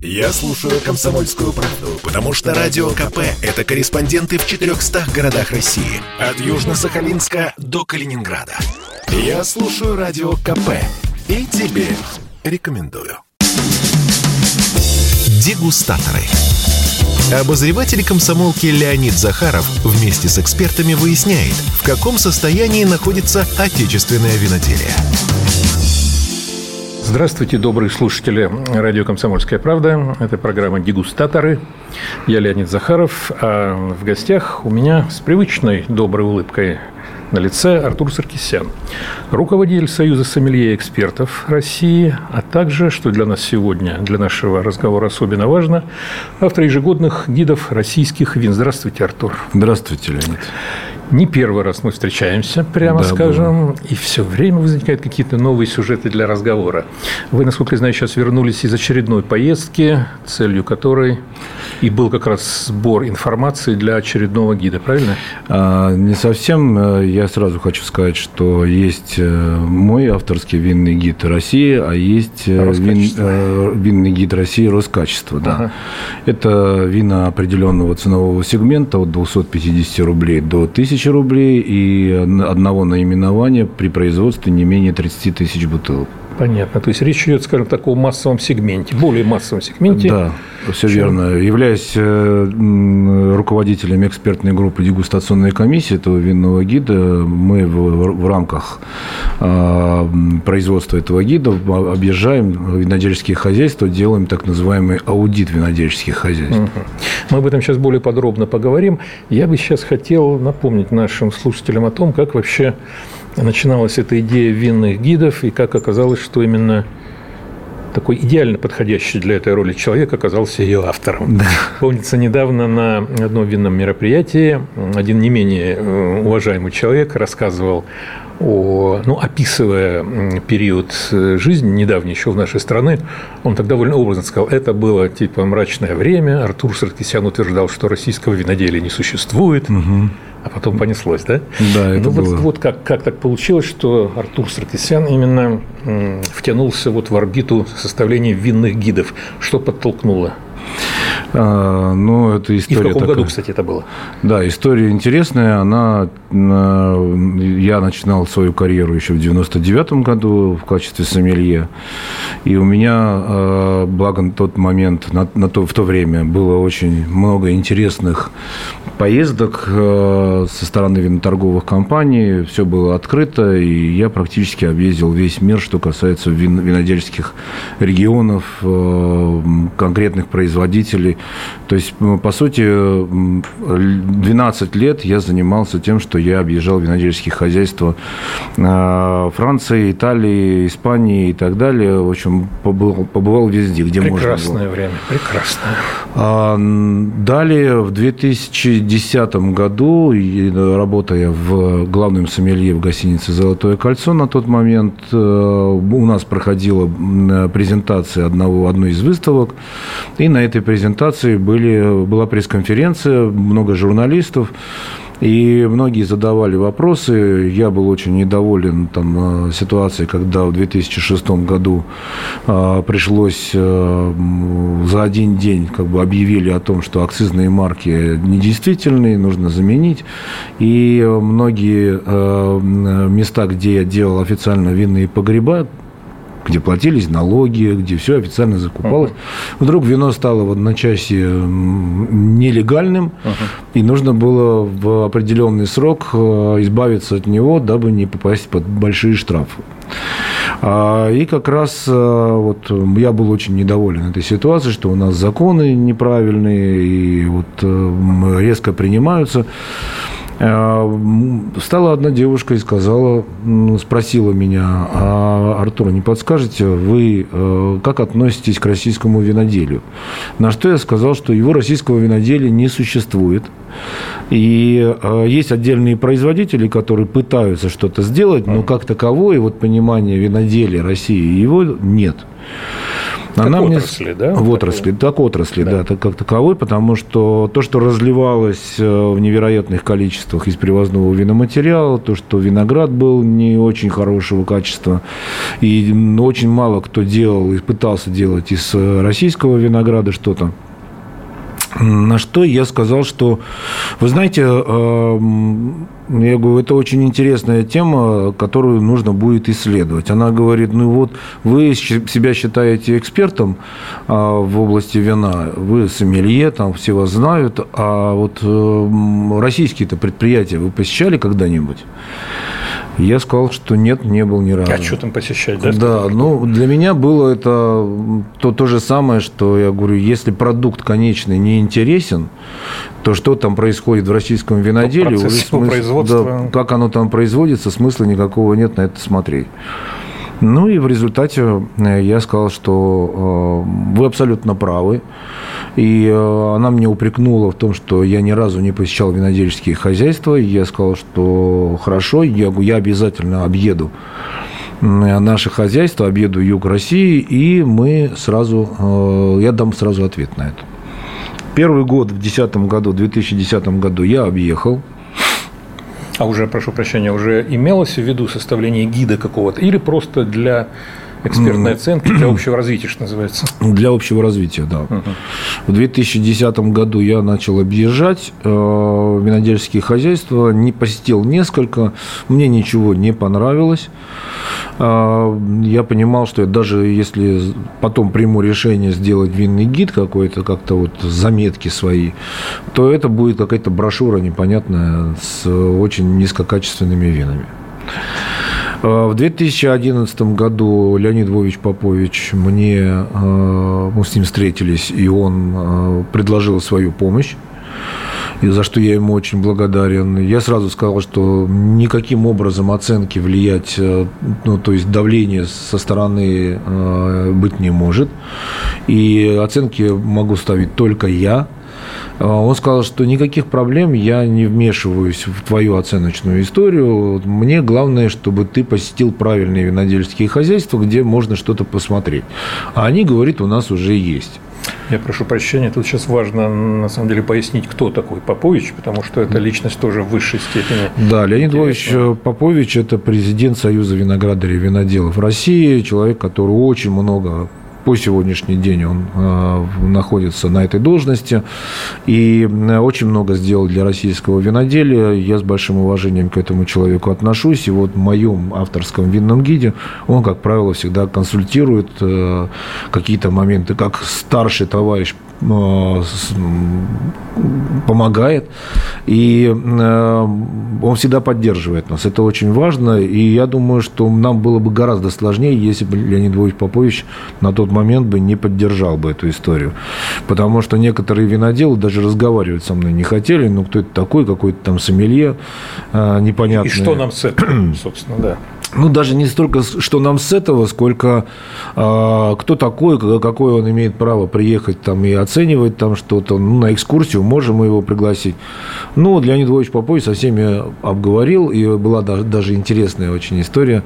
Я слушаю «Комсомольскую правду», потому что «Радио КП» — это корреспонденты в 400 городах России. От Южно-Сахалинска до Калининграда. Я слушаю «Радио КП» и тебе рекомендую. Дегустаторы. Обозреватель комсомолки Леонид Захаров вместе с экспертами выясняет, в каком состоянии находится отечественное виноделие. Здравствуйте, добрые слушатели радио «Комсомольская правда». Это программа «Дегустаторы». Я Леонид Захаров, а в гостях у меня с привычной доброй улыбкой на лице Артур Саркисян, руководитель Союза сомелье экспертов России, а также, что для нас сегодня, для нашего разговора особенно важно, автор ежегодных гидов российских вин. Здравствуйте, Артур. Здравствуйте, Леонид. Не первый раз мы встречаемся, прямо да, скажем, было. и все время возникают какие-то новые сюжеты для разговора. Вы, насколько я знаю, сейчас вернулись из очередной поездки, целью которой и был как раз сбор информации для очередного гида, правильно? А, не совсем. Я сразу хочу сказать, что есть э, мой авторский винный гид России, а есть э, вин, э, винный гид России Роскачество. Да. Ага. Это вина определенного ценового сегмента от 250 рублей до 1000 тысячи рублей и одного наименования при производстве не менее 30 тысяч бутылок. Понятно. То есть речь идет, скажем, о таком массовом сегменте, более массовом сегменте. Да, все чем... верно. Являясь э, руководителем экспертной группы дегустационной комиссии этого винного гида, мы в, в рамках э, производства этого гида объезжаем винодельческие хозяйства, делаем так называемый аудит винодельческих хозяйств. Угу. Мы об этом сейчас более подробно поговорим. Я бы сейчас хотел напомнить нашим слушателям о том, как вообще начиналась эта идея винных гидов, и как оказалось, что именно такой идеально подходящий для этой роли человек оказался ее автором. Да. Помнится, недавно на одном винном мероприятии один не менее э, уважаемый человек рассказывал о, ну, описывая период э, жизни недавний еще в нашей стране, он так довольно образно сказал, это было типа мрачное время, Артур Саркисян утверждал, что российского виноделия не существует, угу а потом понеслось, да? Да, это ну, было. Вот, вот как, как так получилось, что Артур Саркисян именно втянулся вот в орбиту составления винных гидов. Что подтолкнуло? Ну, это история. И в каком такая. году, кстати, это было? Да, история интересная. Она, я начинал свою карьеру еще в 99 году в качестве сомелье. И у меня, а, благо на тот момент, на, на то, в то время было очень много интересных поездок а, со стороны виноторговых компаний. Все было открыто, и я практически объездил весь мир, что касается вин, винодельских регионов, конкретных производителей. То есть, по сути, 12 лет я занимался тем, что я объезжал винодельские хозяйства а, Франции, Италии, Испании и так далее. В общем, побывал, побывал везде, где прекрасное можно было. Прекрасное время, прекрасное. А, далее, в 2010 году, работая в главном сомелье в гостинице «Золотое кольцо», на тот момент э, у нас проходила презентация одного, одной из выставок, и на этой презентации были, была пресс-конференция, много журналистов. И многие задавали вопросы. Я был очень недоволен там, ситуацией, когда в 2006 году э, пришлось э, за один день как бы объявили о том, что акцизные марки недействительные, нужно заменить. И многие э, места, где я делал официально винные погреба, где платились налоги, где все официально закупалось. Uh-huh. Вдруг вино стало в одночасье нелегальным, uh-huh. и нужно было в определенный срок э, избавиться от него, дабы не попасть под большие штрафы. А, и как раз э, вот я был очень недоволен этой ситуацией, что у нас законы неправильные и вот э, резко принимаются. Э, встала одна девушка и сказала, спросила меня, а, Артур, не подскажете, вы э, как относитесь к российскому виноделию? На что я сказал, что его российского виноделия не существует. И э, есть отдельные производители, которые пытаются что-то сделать, но как таковое вот понимание виноделия России его нет. Она как отрасли, мне... да? В отрасли, так отрасли, да, да как таковой, потому что то, что разливалось э, в невероятных количествах из привозного виноматериала, то, что виноград был не очень хорошего качества, и очень мало кто делал и пытался делать из э, российского винограда что-то, на что я сказал, что, вы знаете, эм, я говорю, это очень интересная тема, которую нужно будет исследовать. Она говорит, ну вот вы себя считаете экспертом а, в области вина, вы сомелье, там все вас знают, а вот эм, российские-то предприятия вы посещали когда-нибудь? Я сказал, что нет, не был ни разу. А что там посещать, да? Да, ну, для меня было это то, то же самое, что я говорю, если продукт конечный не интересен, то что там происходит в российском виноделии, смысл, производства. Да, как оно там производится, смысла никакого нет на это смотреть. Ну и в результате э, я сказал, что э, вы абсолютно правы. И э, она мне упрекнула в том, что я ни разу не посещал винодельческие хозяйства. И я сказал, что хорошо, я, я обязательно объеду наше хозяйство, объеду юг России, и мы сразу, я дам сразу ответ на это. Первый год в 2010 году, в 2010 году я объехал, а уже, прошу прощения, уже имелось в виду составление гида какого-то или просто для экспертной оценки для общего развития, что называется? Для общего развития, да. Угу. В 2010 году я начал объезжать э, винодельские хозяйства, не посетил несколько, мне ничего не понравилось. Э, я понимал, что я даже если потом приму решение сделать винный гид какой-то, как-то вот заметки свои, то это будет какая-то брошюра непонятная с очень низкокачественными винами. Э, в 2011 году Леонид Львович Попович мне, э, мы с ним встретились, и он э, предложил свою помощь и за что я ему очень благодарен. Я сразу сказал, что никаким образом оценки влиять, ну, то есть давление со стороны быть не может. И оценки могу ставить только я. А, он сказал, что никаких проблем, я не вмешиваюсь в твою оценочную историю. Мне главное, чтобы ты посетил правильные винодельские хозяйства, где можно что-то посмотреть. А они, говорит, у нас уже есть. Я прошу прощения, тут сейчас важно на самом деле пояснить, кто такой Попович, потому что это личность тоже в высшей степени. Да, Леонид Львович Попович – это президент Союза виноградарей и виноделов России, человек, который очень много по сегодняшний день он э, находится на этой должности и э, очень много сделал для российского виноделия. Я с большим уважением к этому человеку отношусь. И вот в моем авторском винном гиде он, как правило, всегда консультирует э, какие-то моменты, как старший товарищ помогает, и э, он всегда поддерживает нас. Это очень важно, и я думаю, что нам было бы гораздо сложнее, если бы Леонид Львович Попович на тот момент бы не поддержал бы эту историю. Потому что некоторые виноделы даже разговаривать со мной не хотели, ну, кто это такой, какой-то там сомелье э, непонятный. И что нам с этим, собственно, да ну, даже не столько, что нам с этого, сколько э, кто такой, какое он имеет право приехать там и оценивать там что-то. Ну, на экскурсию можем мы его пригласить. Ну, Леонид Львович Попович со всеми обговорил, и была даже, даже интересная очень история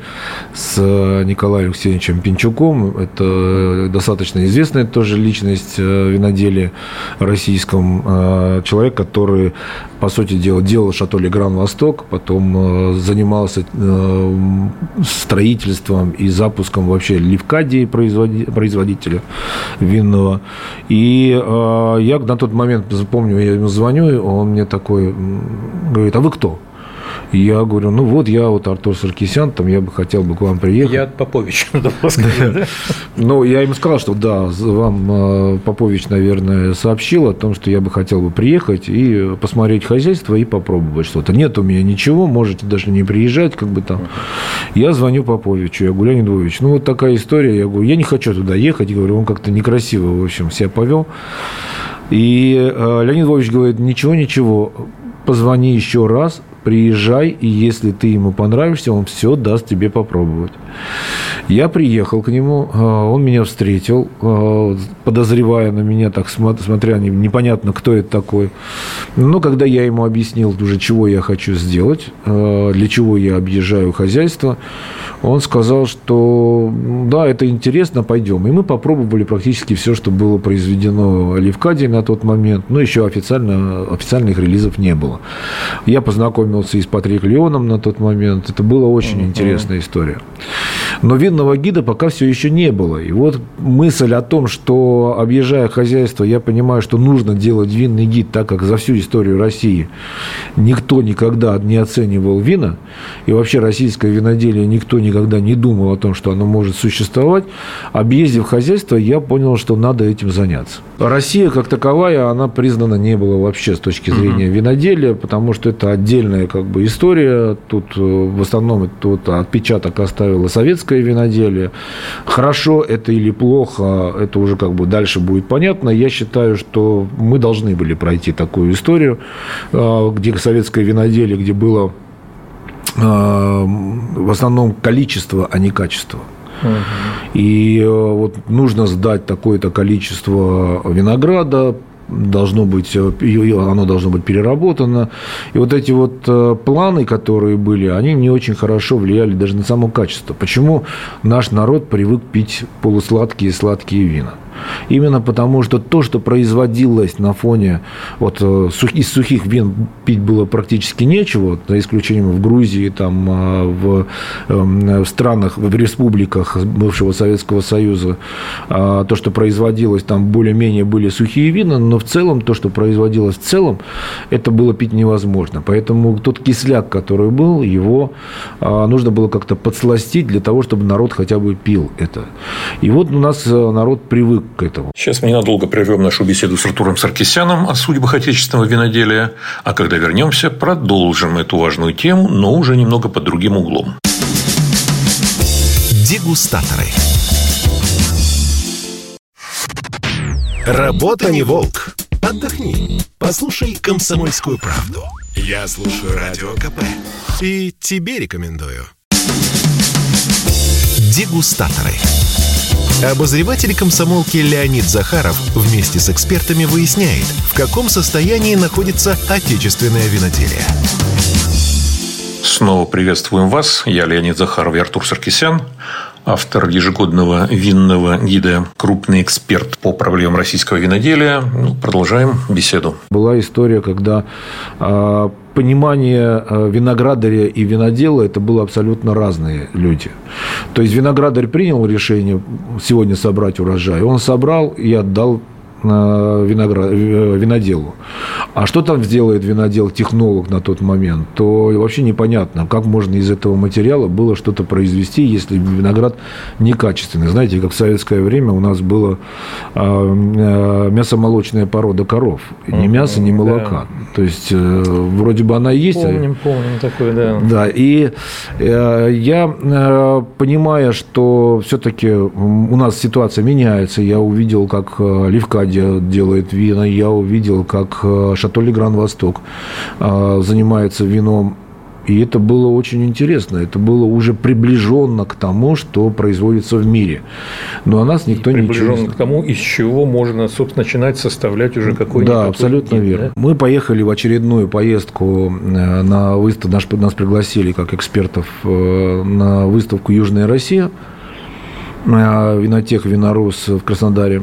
с Николаем Алексеевичем Пинчуком. Это достаточно известная тоже личность э, виноделия российском. Э, человек, который, по сути дела, делал шато Легран Восток, потом э, занимался строительством и запуском вообще Левкадии, производителя винного. И э, я на тот момент, помню, я ему звоню, он мне такой говорит, а вы кто? Я говорю, ну вот я вот Артур Саркисян, там я бы хотел бы к вам приехать. Я Попович, надо было сказать, да? Ну, я ему сказал, что да, вам э, Попович, наверное, сообщил о том, что я бы хотел бы приехать и посмотреть хозяйство и попробовать что-то. Нет у меня ничего, можете даже не приезжать, как бы там. Я звоню Поповичу, я говорю, Леонид Львович, ну вот такая история, я говорю, я не хочу туда ехать, я говорю, он как-то некрасиво, в общем, себя повел. И э, Леонид Львович говорит, ничего, ничего, позвони еще раз, приезжай, и если ты ему понравишься, он все даст тебе попробовать. Я приехал к нему, он меня встретил, подозревая на меня, так смотря непонятно, кто это такой. Но когда я ему объяснил уже, чего я хочу сделать, для чего я объезжаю хозяйство, он сказал, что да, это интересно, пойдем. И мы попробовали практически все, что было произведено Левкадией на тот момент. Но еще официально, официальных релизов не было. Я познакомился и с Патрик Леоном на тот момент. Это была очень uh-huh. интересная история. Но винного гида пока все еще не было. И вот мысль о том, что объезжая хозяйство, я понимаю, что нужно делать винный гид, так как за всю историю России никто никогда не оценивал вина, и вообще российское виноделие никто никогда не думал о том, что оно может существовать. Объездив хозяйство, я понял, что надо этим заняться. Россия как таковая, она признана не была вообще с точки зрения виноделия, потому что это отдельная как бы история. Тут э, в основном тут отпечаток оставила советское виноделие. Хорошо это или плохо, это уже как бы дальше будет понятно. Я считаю, что мы должны были пройти такую историю, э, где советское виноделие, где было э, в основном количество, а не качество. И вот нужно сдать такое-то количество винограда, должно быть, э, оно должно быть переработано. И вот эти вот э, планы, которые были, они не очень хорошо влияли даже на само качество. Почему наш народ привык пить полусладкие и сладкие вина? Именно потому, что то, что производилось на фоне вот, э, из сухих вин пить было практически нечего, за исключением в Грузии, там, а, в, эм, в странах, в республиках бывшего Советского Союза, а, то, что производилось, там более-менее были сухие вина, но в целом то, что производилось в целом, это было пить невозможно. Поэтому тот кисляк, который был, его а, нужно было как-то подсластить для того, чтобы народ хотя бы пил это. И вот у нас э, народ привык к этому. Сейчас мы ненадолго прервем нашу беседу с Артуром Саркисяном о судьбах отечественного виноделия, а когда вернемся, продолжим эту важную тему, но уже немного под другим углом. Дегустаторы. Работа не волк. Отдохни. Послушай комсомольскую правду. Я слушаю радио КП. И тебе рекомендую. Дегустаторы. Обозреватель комсомолки Леонид Захаров вместе с экспертами выясняет, в каком состоянии находится отечественное виноделие. Снова приветствуем вас. Я Леонид Захаров и Артур Саркисян автор ежегодного винного гида, крупный эксперт по проблемам российского виноделия. Ну, продолжаем беседу. Была история, когда э, понимание э, виноградаря и винодела это было абсолютно разные люди. То есть виноградарь принял решение сегодня собрать урожай, он собрал и отдал виноград, э, виноделу. А что там сделает винодел технолог на тот момент, то вообще непонятно, как можно из этого материала было что-то произвести, если виноград некачественный. Знаете, как в советское время у нас было а, э, мясомолочная порода коров. Ни мяса, ни молока. Да. То есть, э, вроде бы она есть. Помним, помним такое, да. Да, и я, понимая, что все-таки у нас ситуация меняется, я увидел, как Делает вина. Я увидел, как э, Шато Легран Восток э, занимается вином. И это было очень интересно. Это было уже приближенно к тому, что производится в мире. Но о нас никто не Приближенно к тому, из чего можно, собственно, начинать составлять уже какой-нибудь... Да, абсолютно гид, верно. Да? Мы поехали в очередную поездку э, на выставку. Нас, нас пригласили как экспертов на выставку «Южная Россия». Винотех «Винорус» в Краснодаре.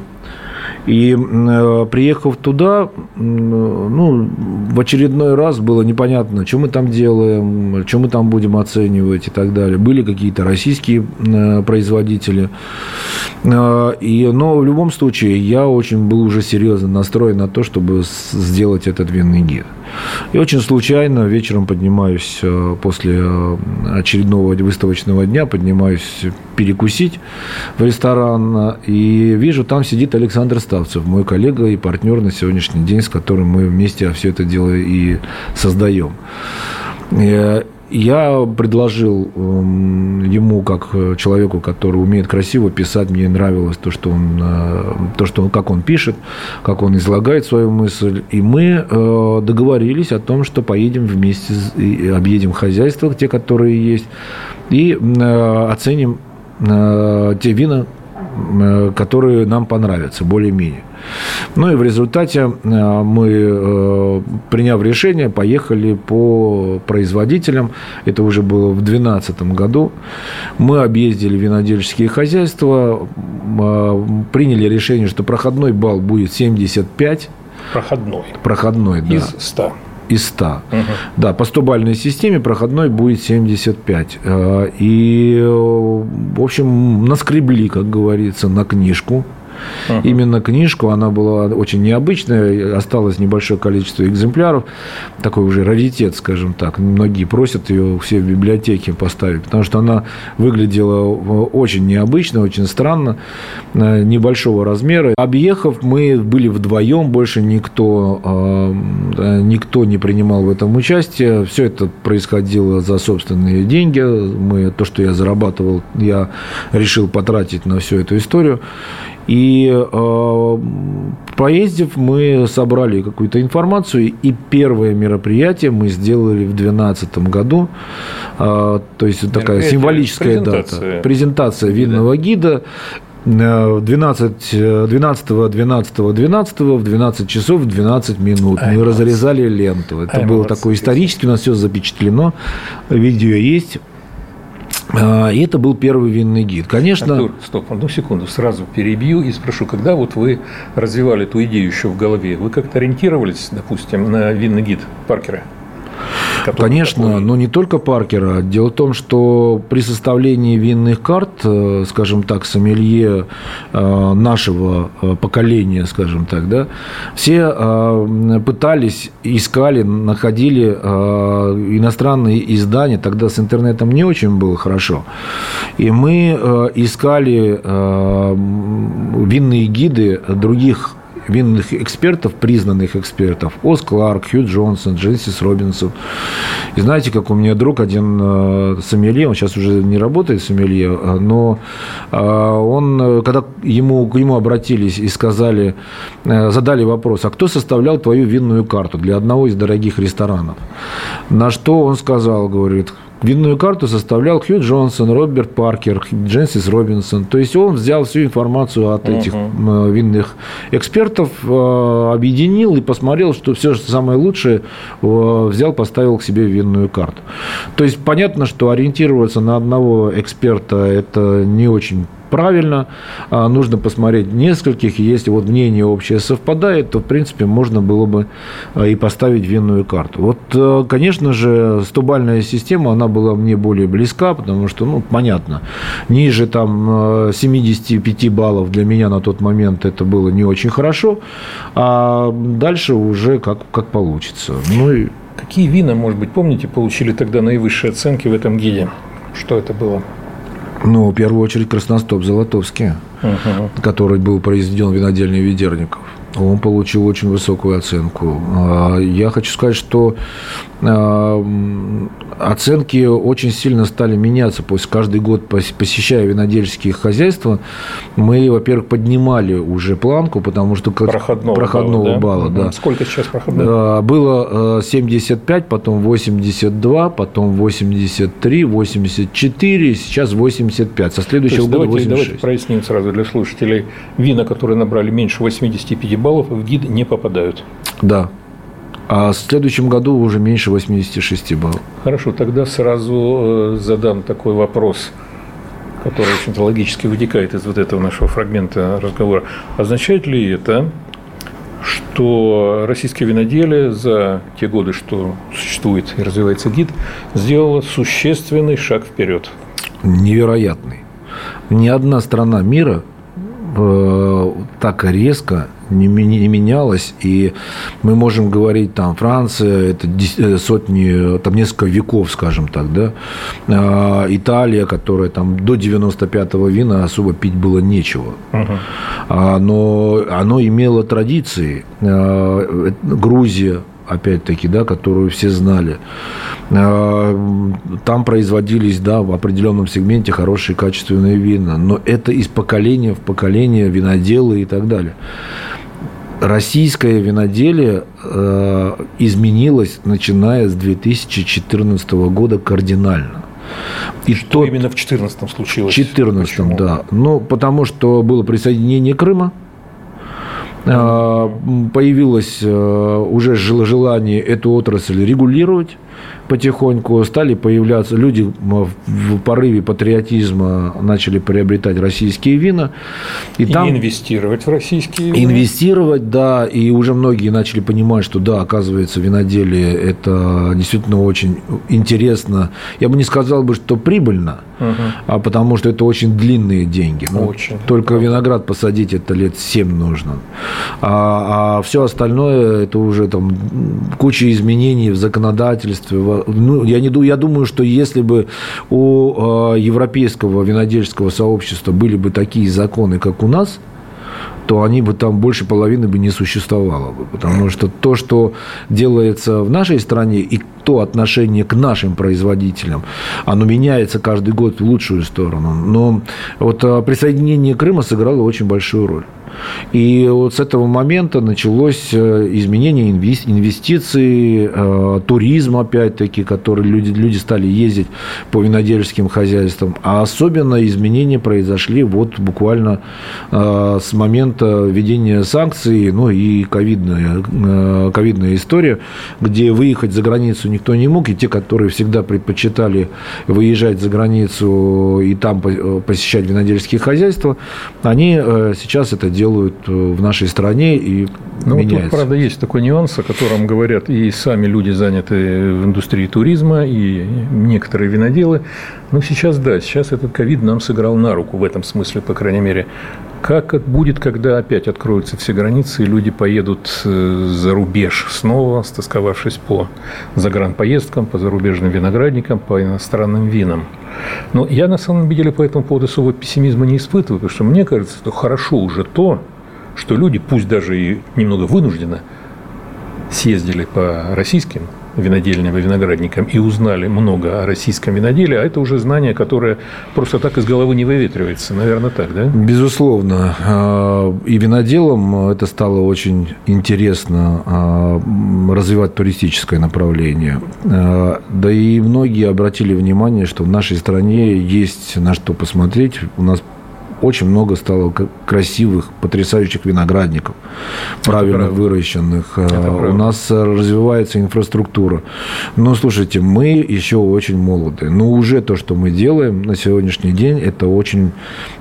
И э, приехав туда, ну, в очередной раз было непонятно, что мы там делаем, что мы там будем оценивать и так далее. Были какие-то российские э, производители. Э, и, но в любом случае я очень был уже серьезно настроен на то, чтобы сделать этот винный гид. И очень случайно вечером поднимаюсь после очередного выставочного дня, поднимаюсь перекусить в ресторан и вижу, там сидит Александр Ставцев, мой коллега и партнер на сегодняшний день, с которым мы вместе все это дело и создаем. Э, я предложил эм, ему, как человеку, который умеет красиво писать, мне нравилось то, что он, э, то, что он, как он пишет, как он излагает свою мысль. И мы э, договорились о том, что поедем вместе, объедем хозяйства, те, которые есть, и оценим те вина, которые нам понравятся более-менее. Ну и в результате мы, приняв решение, поехали по производителям. Это уже было в 2012 году. Мы объездили винодельческие хозяйства, приняли решение, что проходной балл будет 75. Проходной. Проходной, да. Из 100 из 100. Угу. Да, по 100-бальной системе проходной будет 75. Э, и, э, в общем, наскребли, как говорится, на книжку Uh-huh. Именно книжку, она была очень необычная, осталось небольшое количество экземпляров, такой уже раритет, скажем так. Многие просят ее все в библиотеке поставить, потому что она выглядела очень необычно, очень странно, э, небольшого размера. Объехав, мы были вдвоем, больше никто, э, никто не принимал в этом участие. Все это происходило за собственные деньги. Мы, то, что я зарабатывал, я решил потратить на всю эту историю. И э, поездив, мы собрали какую-то информацию, и первое мероприятие мы сделали в 2012 году. Э, то есть такая символическая презентация. дата. Презентация винного гида. 12, 12, 12, 12 в 12 часов 12 минут. Мы разрезали ленту. Это Ай, было такое исторически, у нас все запечатлено. Видео есть. А, и это был первый винный гид. Конечно... Артур, стоп, одну секунду, сразу перебью и спрошу, когда вот вы развивали эту идею еще в голове, вы как-то ориентировались, допустим, на винный гид Паркера? Конечно, такой... но не только Паркера. Дело в том, что при составлении винных карт, э, скажем так, сомелье э, нашего э, поколения, скажем так, да, все пытались, искали, находили иностранные издания. Тогда с интернетом не очень было хорошо. И мы искали винные гиды других винных экспертов, признанных экспертов. Ос Кларк, Хью Джонсон, Дженсис Робинсон. И знаете, как у меня друг один э, сомелье, он сейчас уже не работает сомелье, э, но э, он, когда ему, к нему обратились и сказали, задали вопрос, а кто составлял твою винную карту для одного из дорогих ресторанов? На что он сказал, говорит, Винную карту составлял Хью Джонсон, Роберт Паркер, Дженсис Робинсон. То есть он взял всю информацию от этих uh-huh. винных экспертов, э, объединил и посмотрел, что все самое лучшее э, взял, поставил к себе в винную карту. То есть понятно, что ориентироваться на одного эксперта это не очень правильно, а, нужно посмотреть нескольких, если вот мнение общее совпадает, то, в принципе, можно было бы а, и поставить винную карту. Вот, э, конечно же, стобальная система, она была мне более близка, потому что, ну, понятно, ниже там 75 э, баллов для меня на тот момент это было не очень хорошо, а дальше уже как, как получится. Ну, и... Какие вина, может быть, помните, получили тогда наивысшие оценки в этом гиде? Что это было? Ну, в первую очередь Красностоп Золотовский, угу. который был произведен винодельней Ведерников. Он получил очень высокую оценку. А, я хочу сказать, что оценки очень сильно стали меняться. Пусть каждый год, посещая винодельческие хозяйства, мы, во-первых, поднимали уже планку, потому что проходного, проходного балла. балла да. Сколько сейчас проходного? Было 75, потом 82, потом 83, 84, сейчас 85. Со следующего года давайте, 86. Давайте проясним сразу для слушателей. Вина, которые набрали меньше 85 баллов, в гид не попадают. Да. А в следующем году уже меньше 86 баллов. Хорошо, тогда сразу э, задам такой вопрос, который очень логически вытекает из вот этого нашего фрагмента разговора. Означает ли это, что российское виноделие за те годы, что существует и развивается гид, сделало существенный шаг вперед? Невероятный. Ни одна страна мира э, так резко не, не менялось, и мы можем говорить, там, Франция, это э, сотни, там, несколько веков, скажем так, да, а, Италия, которая там до 95-го вина особо пить было нечего, uh-huh. но оно имело традиции, а, Грузия, опять-таки, да, которую все знали. Там производились, да, в определенном сегменте хорошие качественные вина, но это из поколения в поколение виноделы и так далее российское виноделие э, изменилось, начиная с 2014 года кардинально. И что тот... именно в 14 случилось? В 14 да. Ну, потому что было присоединение Крыма, а, появилось э, уже желание эту отрасль регулировать потихоньку стали появляться люди в порыве патриотизма начали приобретать российские вина и, и там инвестировать в российские вина. инвестировать да и уже многие начали понимать что да оказывается виноделие это действительно очень интересно я бы не сказал бы что прибыльно угу. а потому что это очень длинные деньги ну, очень только правда. виноград посадить это лет 7 нужно а, а все остальное это уже там куча изменений в законодательстве ну, я, не, я думаю, что если бы у э, европейского винодельческого сообщества были бы такие законы, как у нас, то они бы там больше половины бы не существовало бы. Потому что то, что делается в нашей стране и то отношение к нашим производителям, оно меняется каждый год в лучшую сторону. Но вот э, присоединение Крыма сыграло очень большую роль. И вот с этого момента началось э, изменение инвестиций, э, туризм, опять-таки, который люди, люди стали ездить по винодельческим хозяйствам. А особенно изменения произошли вот буквально э, с момента введения санкций, ну и ковидная, ковидная история, где выехать за границу никто не мог, и те, которые всегда предпочитали выезжать за границу и там посещать винодельческие хозяйства, они сейчас это делают делают э, в нашей стране и ну, меняется. Тут, правда, есть такой нюанс, о котором говорят и сами люди, занятые в индустрии туризма, и некоторые виноделы. Ну, сейчас да, сейчас этот ковид нам сыграл на руку в этом смысле, по крайней мере. Как будет, когда опять откроются все границы, и люди поедут э, за рубеж снова, стосковавшись по загранпоездкам, по зарубежным виноградникам, по иностранным винам? Но я, на самом деле, по этому поводу особого пессимизма не испытываю, потому что мне кажется, что хорошо уже то, что люди, пусть даже и немного вынужденно, съездили по российским винодельням и виноградникам и узнали много о российском виноделии, а это уже знание, которое просто так из головы не выветривается. Наверное, так, да? Безусловно. А, и виноделам это стало очень интересно а, развивать туристическое направление. А, да и многие обратили внимание, что в нашей стране есть на что посмотреть. У нас очень много стало красивых, потрясающих виноградников, правильно правда. выращенных. Это У нас развивается инфраструктура. Но слушайте, мы еще очень молоды. Но уже то, что мы делаем на сегодняшний день, это очень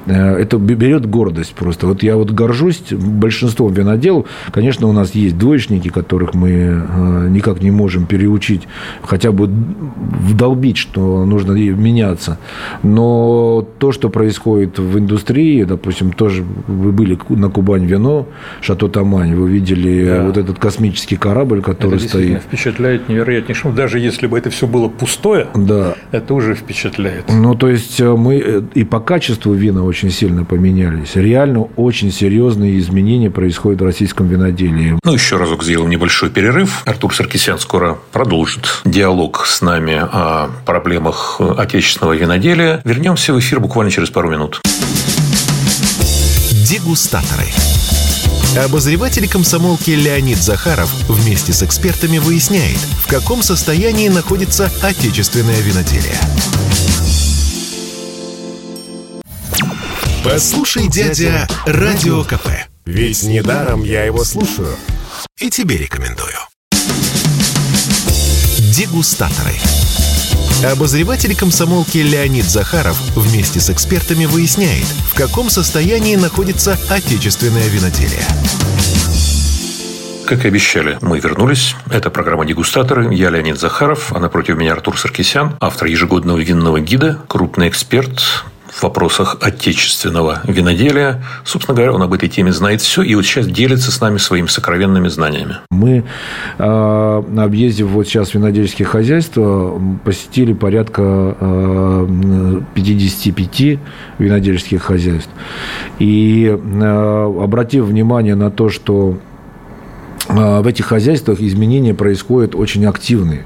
э, это берет гордость просто. Вот я вот горжусь большинством виноделов. Конечно, у нас есть двоечники, которых мы э, никак не можем переучить, хотя бы вдолбить, что нужно меняться. Но то, что происходит в индустрии, индустрии, допустим, тоже вы были на Кубань вино, Шато Тамань, вы видели да. вот этот космический корабль, который это стоит. впечатляет невероятнейшим. Даже если бы это все было пустое, да. это уже впечатляет. Ну, то есть э, мы э, и по качеству вина очень сильно поменялись. Реально очень серьезные изменения происходят в российском виноделии. Ну, еще разок сделаем небольшой перерыв. Артур Саркисян скоро продолжит диалог с нами о проблемах отечественного виноделия. Вернемся в эфир буквально через пару минут. Дегустаторы. Обозреватель комсомолки Леонид Захаров вместе с экспертами выясняет, в каком состоянии находится отечественное виноделие. Послушай, дядя, Радио КП. Ведь недаром я его слушаю. И тебе рекомендую. Дегустаторы. Обозреватель комсомолки Леонид Захаров вместе с экспертами выясняет, в каком состоянии находится отечественное виноделие. Как и обещали, мы вернулись. Это программа «Дегустаторы». Я Леонид Захаров, а напротив меня Артур Саркисян, автор ежегодного винного гида, крупный эксперт, в вопросах отечественного виноделия. Собственно говоря, он об этой теме знает все и вот сейчас делится с нами своими сокровенными знаниями. Мы, э, объездив вот сейчас винодельские хозяйства, посетили порядка 55 э, винодельских хозяйств. И э, обратив внимание на то, что в этих хозяйствах изменения происходят очень активные.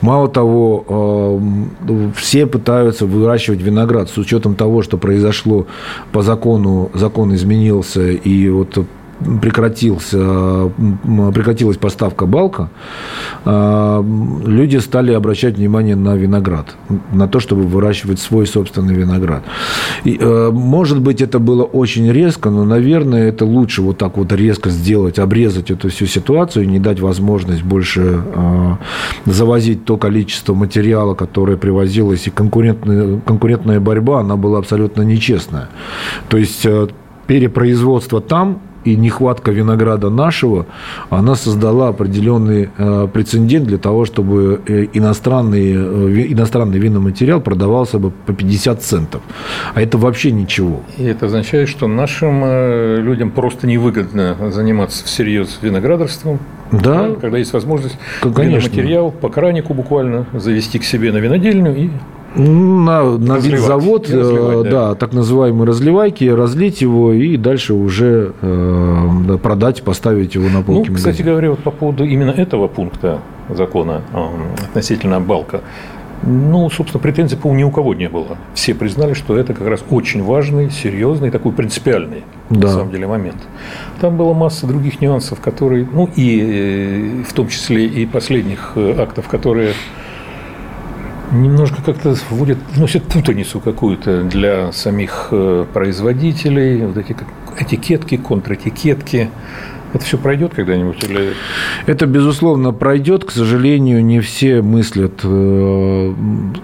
Мало того, а, все пытаются выращивать виноград с учетом того, что произошло по закону, закон изменился, и вот прекратился, прекратилась поставка балка, а, люди стали обращать внимание на виноград, на то, чтобы выращивать свой собственный виноград. И, э, может быть, это было очень резко, но, наверное, это лучше вот так вот резко сделать, обрезать эту всю ситуацию и не дать возможность больше а, завозить то количество материала, которое привозилось, и конкурентная, конкурентная борьба, она была абсолютно нечестная. То есть э, перепроизводство там и нехватка винограда нашего, она создала определенный э, прецедент для того, чтобы э, иностранный, э, иностранный виноматериал продавался бы по 50 центов. А это вообще ничего. И это означает, что нашим людям просто невыгодно заниматься всерьез виноградарством, да. когда есть возможность Конечно. виноматериал по кранику буквально завести к себе на винодельню и на, на Разливать. завод, разливать, да. да. так называемые разливайки, разлить его и дальше уже э, да, продать, поставить его на Ну, полки кстати магазина. говоря, вот по поводу именно этого пункта закона э, относительно Балка, ну, собственно, претензий, по-моему, ни у кого не было. Все признали, что это как раз очень важный, серьезный, такой принципиальный, Да. на самом деле, момент. Там была масса других нюансов, которые, ну, и э, в том числе и последних э, актов, которые немножко как-то вводят, вносят путаницу какую-то для самих э, производителей, вот эти этикетки, контратикетки. Это все пройдет когда-нибудь или Это, безусловно, пройдет. К сожалению, не все мыслят, э,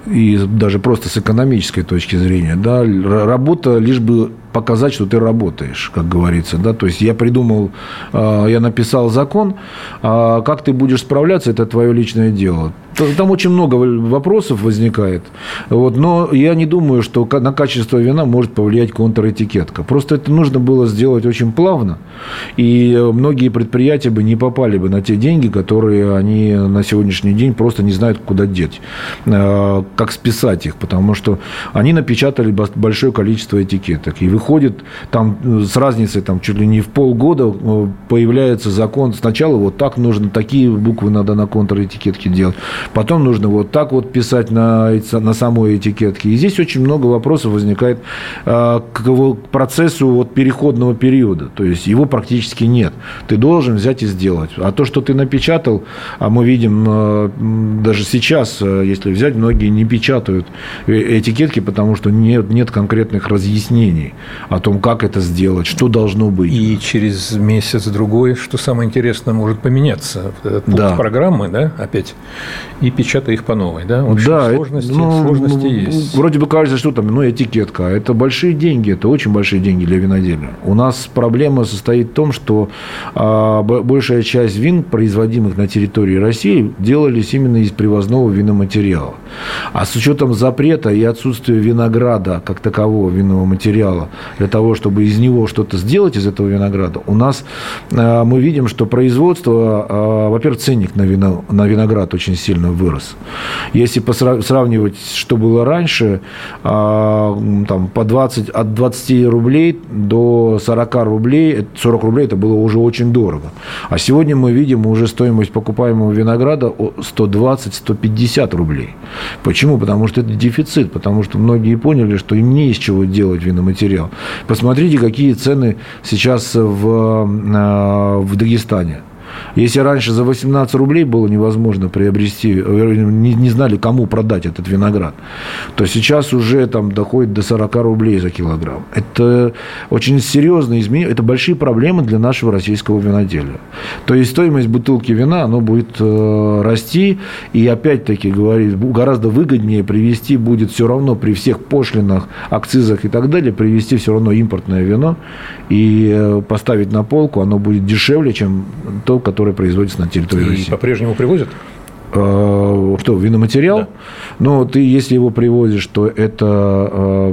и даже просто с экономической точки зрения. Да, работа лишь бы показать, что ты работаешь, как говорится. Да? То есть я придумал, э, я написал закон, а как ты будешь справляться, это твое личное дело. Там очень много вопросов возникает. Вот, но я не думаю, что на качество вина может повлиять контратикетка. Просто это нужно было сделать очень плавно. И э, многие предприятия бы не попали бы на те деньги, которые они на сегодняшний день просто не знают, куда деть. Э, Как списать их. Потому что они напечатали большое количество этикеток. И выходит там э, с разницей там, чуть ли не в полгода появляется закон. Сначала вот так нужно, такие буквы надо на контратикетке делать. Потом нужно вот так вот писать на, на самой этикетке. И здесь очень много вопросов возникает э, к к процессу вот переходного периода. То есть его практически нет. Ты должен взять и сделать. А то, что ты напечатал, а мы видим м, даже сейчас, э, если взять, многие не печатают э, этикетки, потому что нет, нет конкретных разъяснений о том, как это сделать, что должно быть. и через месяц-другой, что самое интересное, может поменяться. Этот пункт Да. программы, да, опять, и печатай их по новой, да? В общем, да, это, сложности, ну, сложности ну, есть. Вроде бы кажется, что там, ну, этикетка. Это большие деньги, это очень большие деньги для виноделия. У нас проблема состоит в том, что а, большая часть вин, производимых на территории России, делались именно из привозного виноматериала. А с учетом запрета и отсутствия винограда как такового винного материала для того, чтобы из него что-то сделать из этого винограда, у нас а, мы видим, что производство, а, во-первых, ценник на, вино, на виноград очень сильно вырос. Если сравнивать, что было раньше, а, там, по 20, от 20 рублей до 40 рублей, это- 40 рублей это было уже очень дорого. А сегодня мы видим уже стоимость покупаемого винограда о 120-150 рублей. Почему? Потому что это дефицит, потому что многие поняли, что им не из чего делать виноматериал. Посмотрите, какие цены сейчас в, э, в Дагестане. Если раньше за 18 рублей было невозможно приобрести, э, не, знали, кому продать этот виноград, то сейчас уже там доходит до 40 рублей за килограмм. Это очень серьезные изменения, это большие проблемы для нашего российского виноделия. То есть стоимость бутылки вина, оно будет э, расти, и опять-таки говорит, гораздо выгоднее привезти будет все равно при всех пошлинах, акцизах и так далее, привезти все равно импортное вино и э, поставить на полку, оно будет дешевле, чем то, которое производится на территории И России. по-прежнему привозят? Э, Что, виноматериал? Да. Но ты, если его привозишь, то это э,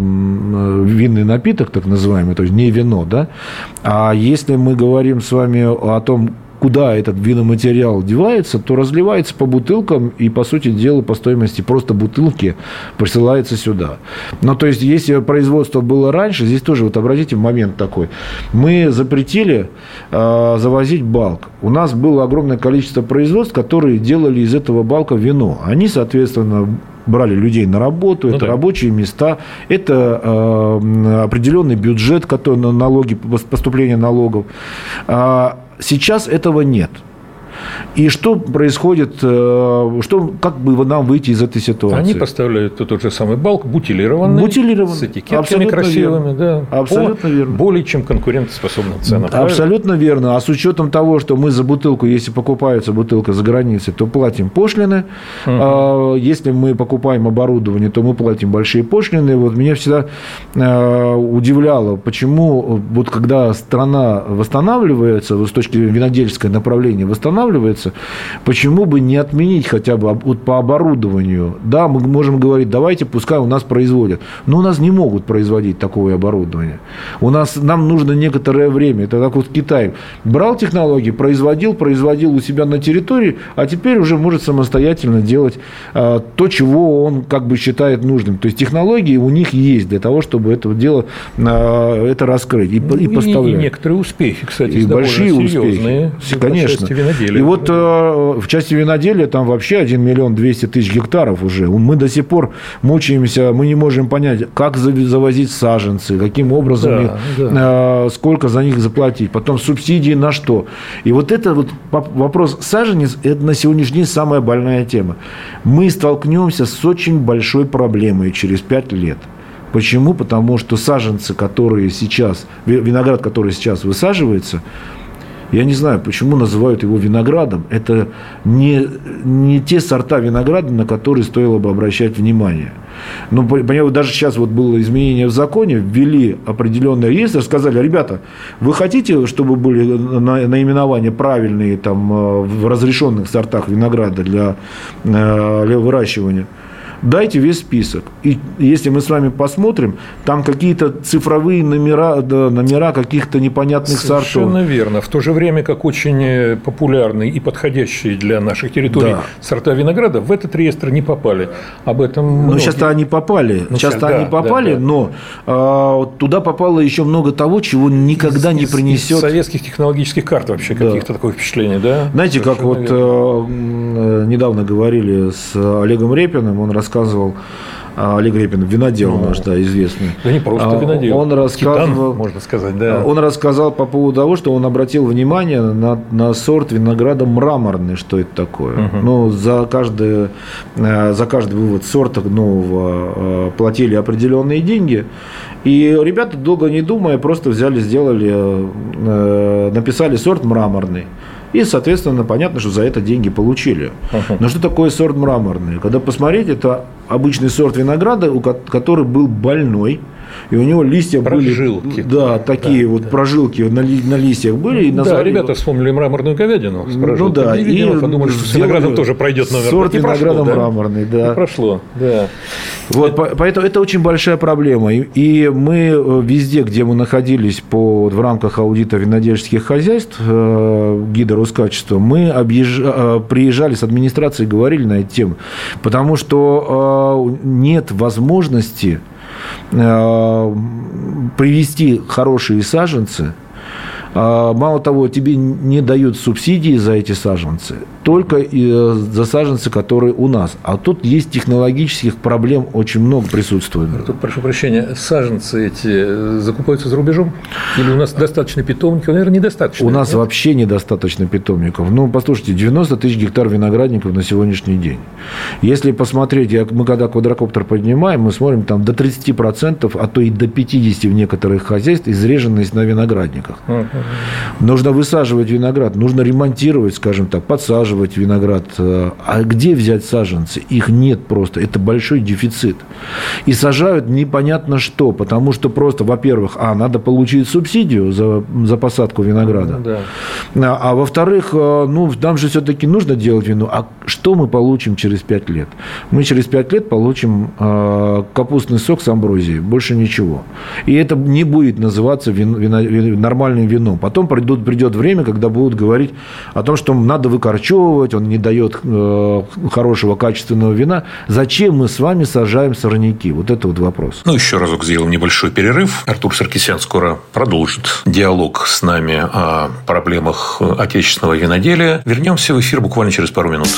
винный напиток, так называемый, то есть не вино, да? А если мы говорим с вами о том, куда этот виноматериал девается, то разливается по бутылкам и, по сути дела, по стоимости просто бутылки присылается сюда. Ну, то есть, если производство было раньше, здесь тоже, вот обратите момент такой, мы запретили э, завозить балк. У нас было огромное количество производств, которые делали из этого балка вино. Они, соответственно, брали людей на работу, ну, это да. рабочие места, это э, определенный бюджет, который на налоги, поступление налогов. А сейчас этого нет. И что происходит, э, что, как бы нам выйти из этой ситуации? Они поставляют тот же самый балк, бутилированный, бутилированный. с этикетками Абсолютно красивыми. Верно. Да, Абсолютно верно. Более чем конкурентоспособным ценам. Абсолютно правильно? верно. А с учетом того, что мы за бутылку, если покупается бутылка за границей, то платим пошлины. Угу. Если мы покупаем оборудование, то мы платим большие пошлины. Вот меня всегда э, удивляло, почему вот когда страна восстанавливается, с точки зрения винодельского направления восстанавливается, восстанавливается, почему бы не отменить хотя бы вот по оборудованию? Да, мы можем говорить, давайте пускай у нас производят. Но у нас не могут производить такое оборудование. У нас, нам нужно некоторое время. Это как вот Китай. Брал технологии, производил, производил у себя на территории, а теперь уже может самостоятельно делать а, то, чего он как бы считает нужным. То есть технологии у них есть для того, чтобы это дело а, это раскрыть и, и поставлять. И, и некоторые успехи, кстати, и большие успехи, конечно. И вот э, в части виноделия там вообще 1 миллион 200 тысяч гектаров уже. Мы до сих пор мучаемся, мы не можем понять, как завозить саженцы, каким образом, да, их, да. Э, сколько за них заплатить, потом субсидии на что. И вот это вот вопрос саженец, это на сегодняшний день самая больная тема. Мы столкнемся с очень большой проблемой через 5 лет. Почему? Потому что саженцы, которые сейчас, виноград, который сейчас высаживается, я не знаю, почему называют его виноградом. Это не, не те сорта винограда, на которые стоило бы обращать внимание. Но, понимаете, даже сейчас вот было изменение в законе, ввели определенный реестр, сказали, ребята, вы хотите, чтобы были наименования правильные там, э, в разрешенных сортах винограда для, э, для выращивания? Дайте весь список. И если мы с вами посмотрим, там какие-то цифровые номера, да, номера каких-то непонятных Совершенно сортов. Совершенно верно. В то же время, как очень э, популярные и подходящие для наших территорий да. сорта винограда в этот реестр не попали. Об этом Ну, сейчас-то они попали. Ну, сейчас-то да, они попали, да, да. но а, туда попало еще много того, чего никогда из, не принесет. Из советских технологических карт вообще да. каких-то такое впечатление, да? Знаете, Совершенно как вот верно. Э, недавно говорили с Олегом Репиным, он рассказывал рассказывал а, Олег Репин, винодел ну, наш, да, известный. Да не просто а, винодел. Он рассказывал, Титан, можно сказать, да. Он рассказал по поводу того, что он обратил внимание на, на сорт винограда мраморный, что это такое. Угу. Ну, за каждый, э, за каждый вывод сорта нового э, платили определенные деньги. И ребята, долго не думая, просто взяли, сделали, э, написали сорт мраморный. И, соответственно, понятно, что за это деньги получили. Но что такое сорт мраморный? Когда посмотреть, это обычный сорт винограда, который был больной, и у него листья прожилки. были, да, такие да, вот да. прожилки на, ли, на листьях были. И да, ребята вспомнили мраморную говядину с Ну да, и, и подумали, что с виноградом тоже пройдет номер. Сорт винограда прошло, мраморный, да. Не прошло, да. Вот, это... поэтому это очень большая проблема. И, и мы э, везде, где мы находились по, в рамках аудита винодельческих хозяйств, э, гида Роскачества, мы объезж... Э, приезжали с администрацией, говорили на эту тему, потому что э, нет возможности привести хорошие саженцы – мало того, тебе не дают субсидии за эти саженцы, только э, за саженцы, которые у нас. А тут есть технологических проблем очень много присутствует. Тут, прошу прощения, саженцы эти э, закупаются за рубежом? Или у нас достаточно питомников? Наверное, недостаточно. У нас нет? вообще недостаточно питомников. Ну, послушайте, 90 тысяч гектар виноградников на сегодняшний день. Если посмотреть, мы когда квадрокоптер поднимаем, мы смотрим там до 30%, а то и до 50% в некоторых хозяйствах изреженность на виноградниках. Uh-huh. Нужно высаживать виноград, нужно ремонтировать, скажем так, подсаживать виноград. А где взять саженцы? Их нет просто. Это большой дефицит. И сажают непонятно что, потому что просто, во-первых, а, надо получить субсидию за, за посадку винограда. Да. А, а во-вторых, э, ну, нам же все-таки нужно делать вино. А что мы получим через 5 лет? Мы через 5 лет получим э, капустный сок с амброзией, больше ничего. И это не будет называться вино, вино, нормальным вином вином. Потом придут, придет время, когда будут говорить о том, что надо выкорчевывать, он не дает э, хорошего качественного вина. Зачем мы с вами сажаем сорняки? Вот это вот вопрос. Ну, еще разок сделаем небольшой перерыв. Артур Саркисян скоро продолжит диалог с нами о проблемах отечественного виноделия. Вернемся в эфир буквально через пару минут.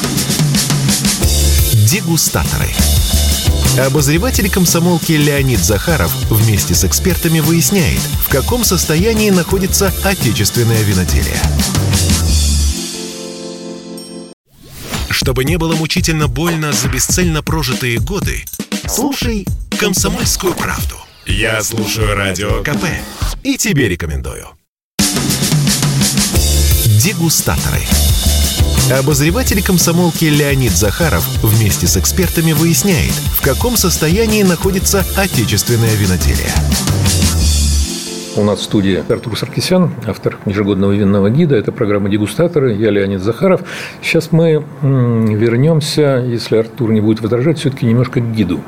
Дегустаторы. Обозреватель комсомолки Леонид Захаров вместе с экспертами выясняет, в каком состоянии находится отечественное виноделие. Чтобы не было мучительно больно за бесцельно прожитые годы, слушай «Комсомольскую правду». Я слушаю Радио КП и тебе рекомендую. Дегустаторы. Обозреватель комсомолки Леонид Захаров вместе с экспертами выясняет, в каком состоянии находится отечественное виноделие. У нас в студии Артур Саркисян, автор ежегодного винного гида. Это программа «Дегустаторы». Я Леонид Захаров. Сейчас мы вернемся, если Артур не будет возражать, все-таки немножко к гиду.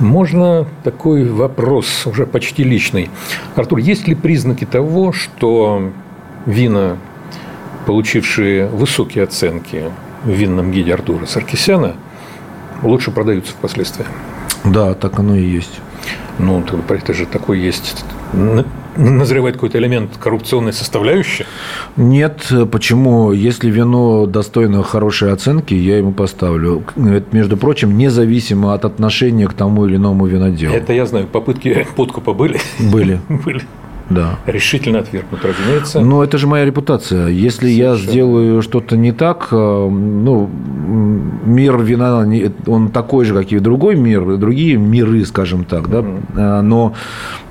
Можно такой вопрос, уже почти личный. Артур, есть ли признаки того, что вина получившие высокие оценки в винном гиде Артура Саркисяна, лучше продаются впоследствии. Да, так оно и есть. Ну, это же такой есть назревает какой-то элемент коррупционной составляющей? Нет. Почему? Если вино достойно хорошей оценки, я ему поставлю. Это, между прочим, независимо от отношения к тому или иному виноделу. Это я знаю. Попытки подкупа были? Были. были да. решительно отвергнут, разумеется. Но это же моя репутация. Если Совершенно. я сделаю что-то не так, э, ну, мир вина, он такой же, как и другой мир, другие миры, скажем так, да, mm-hmm. но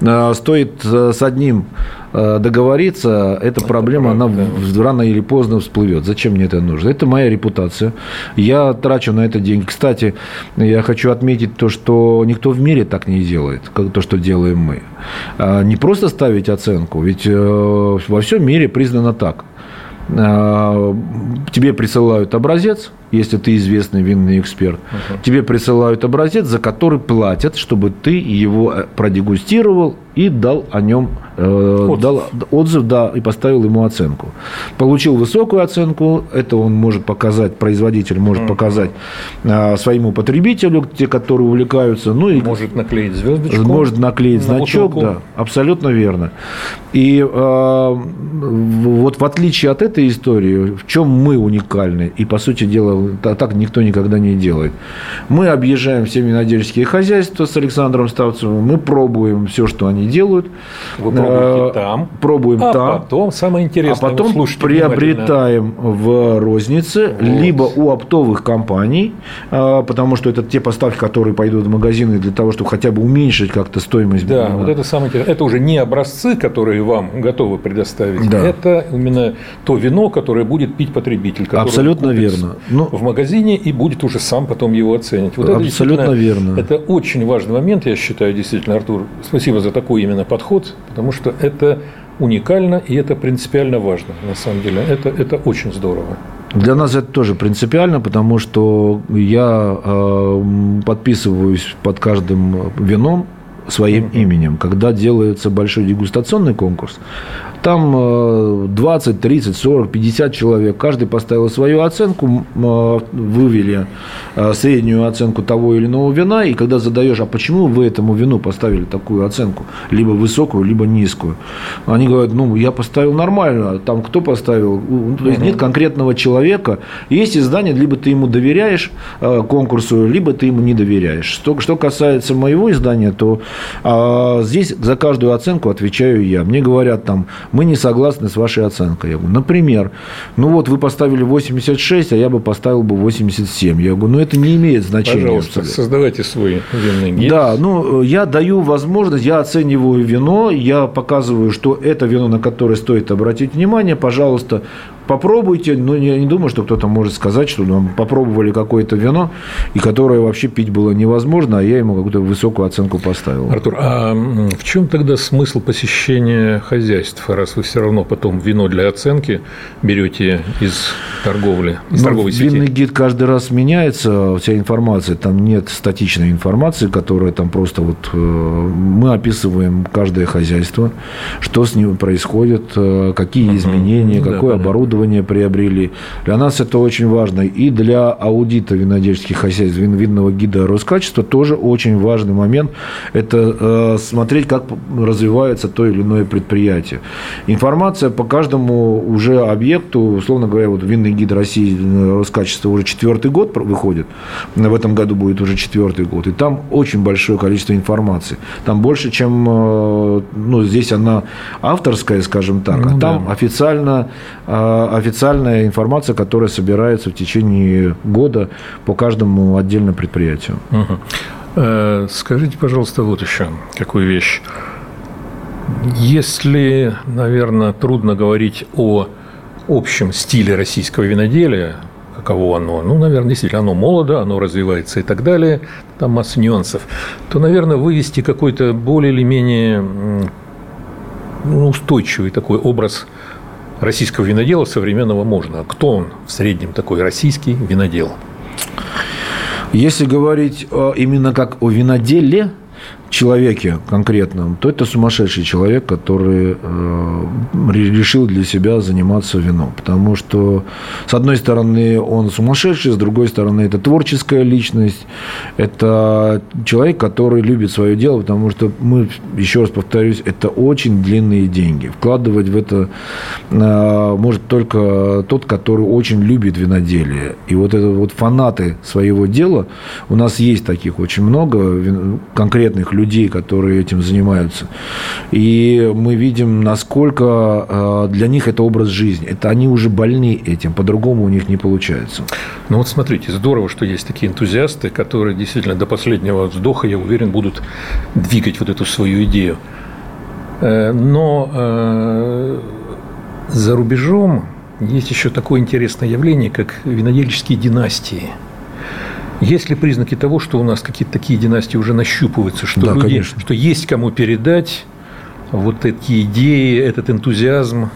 э, стоит с одним договориться, эта это проблема, правда, она да. рано или поздно всплывет. Зачем мне это нужно? Это моя репутация. Я трачу на это деньги. Кстати, я хочу отметить то, что никто в мире так не делает, как то, что делаем мы. А не просто ставить оценку, ведь э, во всем мире признано так. А, тебе присылают образец, если ты известный винный эксперт, uh-huh. тебе присылают образец, за который платят, чтобы ты его э, продегустировал и дал о нем э, отзыв. Дал отзыв, да, и поставил ему оценку. Получил высокую оценку, это он может показать, производитель может uh-huh. показать э, своему потребителю, те, которые увлекаются. Ну, и может наклеить звездочку. Может наклеить на значок, бутылку. да, абсолютно верно. И э, вот в отличие от этой истории, в чем мы уникальны, и по сути дела так никто никогда не делает. Мы объезжаем все винодельческие хозяйства с Александром Ставцевым, мы пробуем все, что они делают. Вы пробуете э, там. Пробуем а там. потом, самое интересное, а потом приобретаем в рознице, вот. либо у оптовых компаний, э, потому что это те поставки, которые пойдут в магазины для того, чтобы хотя бы уменьшить как-то стоимость. Да, вот это самое интересное. Это уже не образцы, которые вам готовы предоставить. Да. Это именно то вино, которое будет пить потребитель. Абсолютно верно. Ну, в магазине и будет уже сам потом его оценить. Вот Абсолютно это верно. Это очень важный момент, я считаю, действительно, Артур. Спасибо за такой именно подход, потому что это уникально и это принципиально важно, на самом деле. Это, это очень здорово. Для нас это тоже принципиально, потому что я э, подписываюсь под каждым вином своим mm-hmm. именем. Когда делается большой дегустационный конкурс, там 20, 30, 40, 50 человек. Каждый поставил свою оценку, э, вывели э, среднюю оценку того или иного вина. И когда задаешь, а почему вы этому вину поставили такую оценку? Либо высокую, либо низкую. Они говорят, ну, я поставил нормально. Там кто поставил? Ну, то есть нет конкретного человека. Есть издание, либо ты ему доверяешь э, конкурсу, либо ты ему не доверяешь. Что, что касается моего издания, то а, здесь за каждую оценку отвечаю я. Мне говорят там, мы не согласны с вашей оценкой. Я говорю, например, ну вот вы поставили 86, а я бы поставил бы 87. Я говорю, ну это не имеет значения. Пожалуйста, создавайте свой винный гид. Да, ну я даю возможность, я оцениваю вино, я показываю, что это вино, на которое стоит обратить внимание, пожалуйста, попробуйте, но я не думаю, что кто-то может сказать, что ну, попробовали какое-то вино, и которое вообще пить было невозможно, а я ему какую-то высокую оценку поставил. Артур, а в чем тогда смысл посещения хозяйств, раз вы все равно потом вино для оценки берете из торговли, из ну, торговой сети? Винный гид каждый раз меняется, вся информация, там нет статичной информации, которая там просто вот э, мы описываем каждое хозяйство, что с ним происходит, э, какие изменения, какое оборудование оборудование приобрели. Для нас это очень важно. И для аудита винодельческих хозяйств, винного гида Роскачества тоже очень важный момент. Это э, смотреть, как развивается то или иное предприятие. Информация по каждому уже объекту, условно говоря, вот винный гид России Роскачества уже четвертый год выходит. В этом году будет уже четвертый год. И там очень большое количество информации. Там больше, чем, э, ну, здесь она авторская, скажем так, ну, а там да. официально, э, официальная информация, которая собирается в течение года по каждому отдельному предприятию. Угу. Скажите, пожалуйста, вот еще какую вещь. Если, наверное, трудно говорить о общем стиле российского виноделия, каково оно, ну, наверное, действительно, оно молодо, оно развивается и так далее, там масса нюансов, то, наверное, вывести какой-то более или менее ну, устойчивый такой образ российского винодела современного можно. Кто он в среднем такой российский винодел? Если говорить именно как о виноделе, человеке конкретном, то это сумасшедший человек, который э, решил для себя заниматься вином. Потому что, с одной стороны, он сумасшедший, с другой стороны, это творческая личность, это человек, который любит свое дело, потому что мы, еще раз повторюсь, это очень длинные деньги. Вкладывать в это э, может только тот, который очень любит виноделие. И вот это вот фанаты своего дела, у нас есть таких очень много конкретных людей, людей, которые этим занимаются. И мы видим, насколько э, для них это образ жизни. Это они уже больны этим, по-другому у них не получается. Ну вот смотрите, здорово, что есть такие энтузиасты, которые действительно до последнего вздоха, я уверен, будут двигать вот эту свою идею. Э, но э, за рубежом есть еще такое интересное явление, как винодельческие династии – есть ли признаки того, что у нас какие-то такие династии уже нащупываются, что, да, люди, конечно. что есть кому передать вот эти идеи, этот энтузиазм?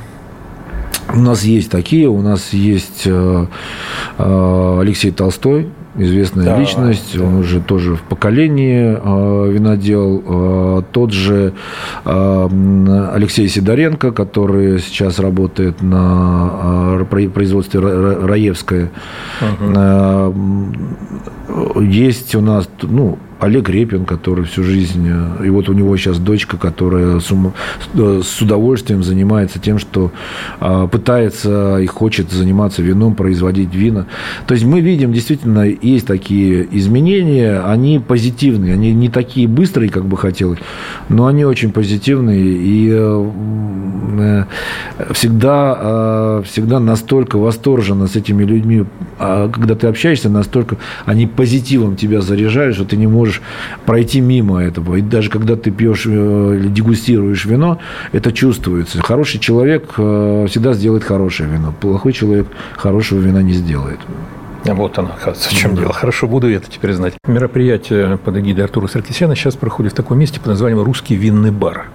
У нас есть такие, у нас есть э, э, Алексей Толстой, известная да, личность, да. он уже тоже в поколении э, винодел. Э, тот же э, Алексей Сидоренко, который сейчас работает на э, производстве Раевская. Угу. Э, есть у нас, ну, Олег Репин, который всю жизнь, э, и вот у него сейчас дочка, которая с, э, с удовольствием занимается тем, что а, пытается и хочет заниматься вином, производить вина. То есть мы видим, действительно, есть такие изменения, они позитивные, они не такие быстрые, как бы хотелось, но они очень позитивные, и э, всегда, а, всегда настолько восторженно с этими людьми, а, когда ты общаешься, настолько они позитивом тебя заряжают, что ты не можешь пройти мимо этого. И даже когда ты пьешь э, или дегустируешь вино, это чувствуется. Хороший человек э, всегда сделает хорошее вино. Плохой человек хорошего вина не сделает. Вот оно, оказывается, в чем да. дело. Хорошо, буду это теперь знать. Мероприятие под эгидой Артура Саркисяна сейчас проходит в таком месте под названием «Русский винный бар».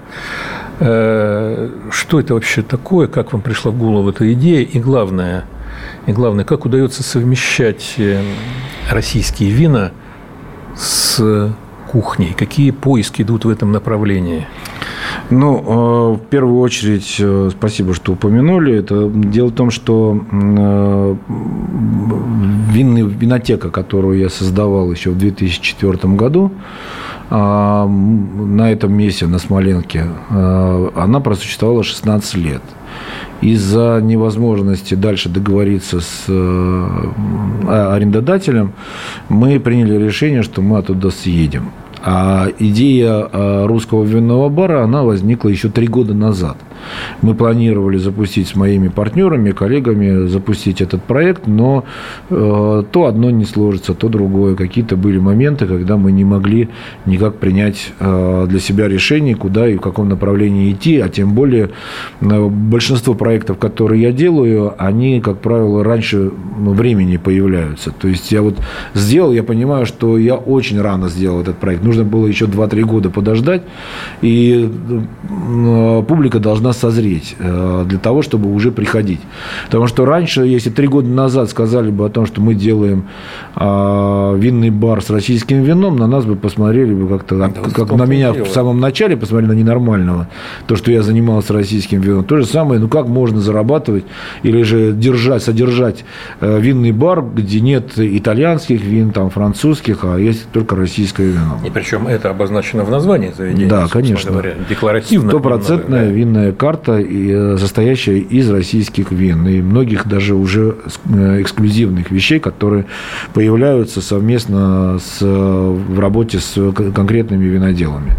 Э, что это вообще такое? Как вам пришла в голову эта идея? И главное, и главное, как удается совмещать российские вина с кухней? Какие поиски идут в этом направлении? Ну, э, в первую очередь, э, спасибо, что упомянули. Это дело в том, что э, винный, винотека, которую я создавал еще в 2004 году, на этом месте, на Смоленке, она просуществовала 16 лет из-за невозможности дальше договориться с э, арендодателем, мы приняли решение, что мы оттуда съедем. А идея русского винного бара, она возникла еще три года назад – мы планировали запустить с моими партнерами, коллегами, запустить этот проект, но э, то одно не сложится, то другое. Какие-то были моменты, когда мы не могли никак принять э, для себя решение, куда и в каком направлении идти, а тем более э, большинство проектов, которые я делаю, они, как правило, раньше времени появляются. То есть я вот сделал, я понимаю, что я очень рано сделал этот проект. Нужно было еще 2-3 года подождать, и э, публика должна должна созреть э, для того, чтобы уже приходить. Потому что раньше, если три года назад сказали бы о том, что мы делаем э, винный бар с российским вином, на нас бы посмотрели бы как-то, да, как на меня дело. в самом начале посмотрели на ненормального, то, что я занимался российским вином. То же самое, ну как можно зарабатывать или же держать, содержать винный бар, где нет итальянских вин, там, французских, а есть только российское вино. И причем это обозначено в названии заведения. Да, конечно. Говоря, декларативно. Стопроцентная да. винная карта, э, состоящая из российских вин. И многих даже уже э, эксклюзивных вещей, которые появляются совместно с, в работе с конкретными виноделами.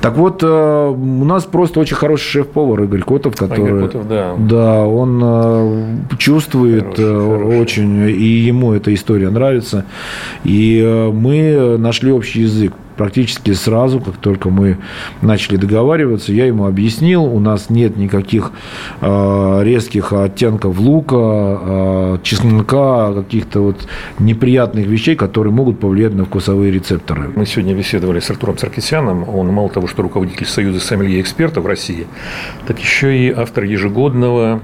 Так вот, э, у нас просто очень хороший шеф-повар Игорь Котов, который... Игорь Котов, да. Да, он чувствует хороший, хороший. очень, и ему эта история нравится. И мы нашли общий язык практически сразу, как только мы начали договариваться, я ему объяснил, у нас нет никаких э, резких оттенков лука, э, чеснока, каких-то вот неприятных вещей, которые могут повлиять на вкусовые рецепторы. Мы сегодня беседовали с Артуром Саркисяном. Он мало того, что руководитель Союза сомелье экспертов России, так еще и автор ежегодного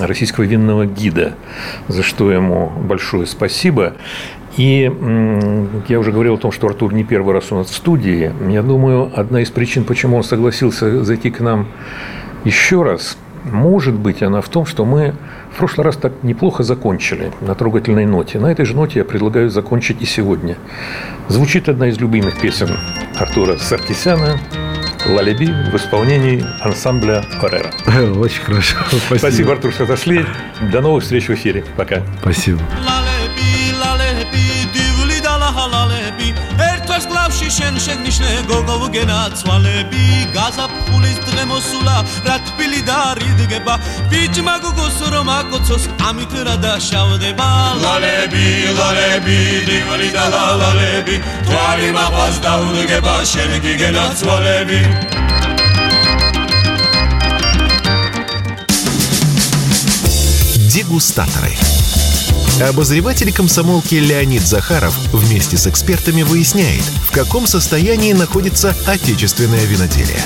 российского винного гида, за что ему большое спасибо. И я уже говорил о том, что Артур не первый раз у нас в студии. Я думаю, одна из причин, почему он согласился зайти к нам еще раз, может быть, она в том, что мы в прошлый раз так неплохо закончили на трогательной ноте. На этой же ноте я предлагаю закончить и сегодня. Звучит одна из любимых песен Артура Саркисяна «Лалеби» в исполнении ансамбля «Феррера». Очень хорошо. Спасибо. Спасибо, Артур, что зашли. До новых встреч в эфире. Пока. Спасибо. ბავში შენ შეგნიშნე გოგო გენაცვალები გაზაფხულის დღე მოსულა რა თბილი და რიდგება ბიჭმა გოგოს რომ აკოცოს ამით რა დაშავდება ლალები ლალები დიგვალი და ლალები თვალი მაყვას დაუდგება შენ კი გენაცვალები Дегустаторы. Обозреватель комсомолки Леонид Захаров вместе с экспертами выясняет, в каком состоянии находится отечественное виноделие.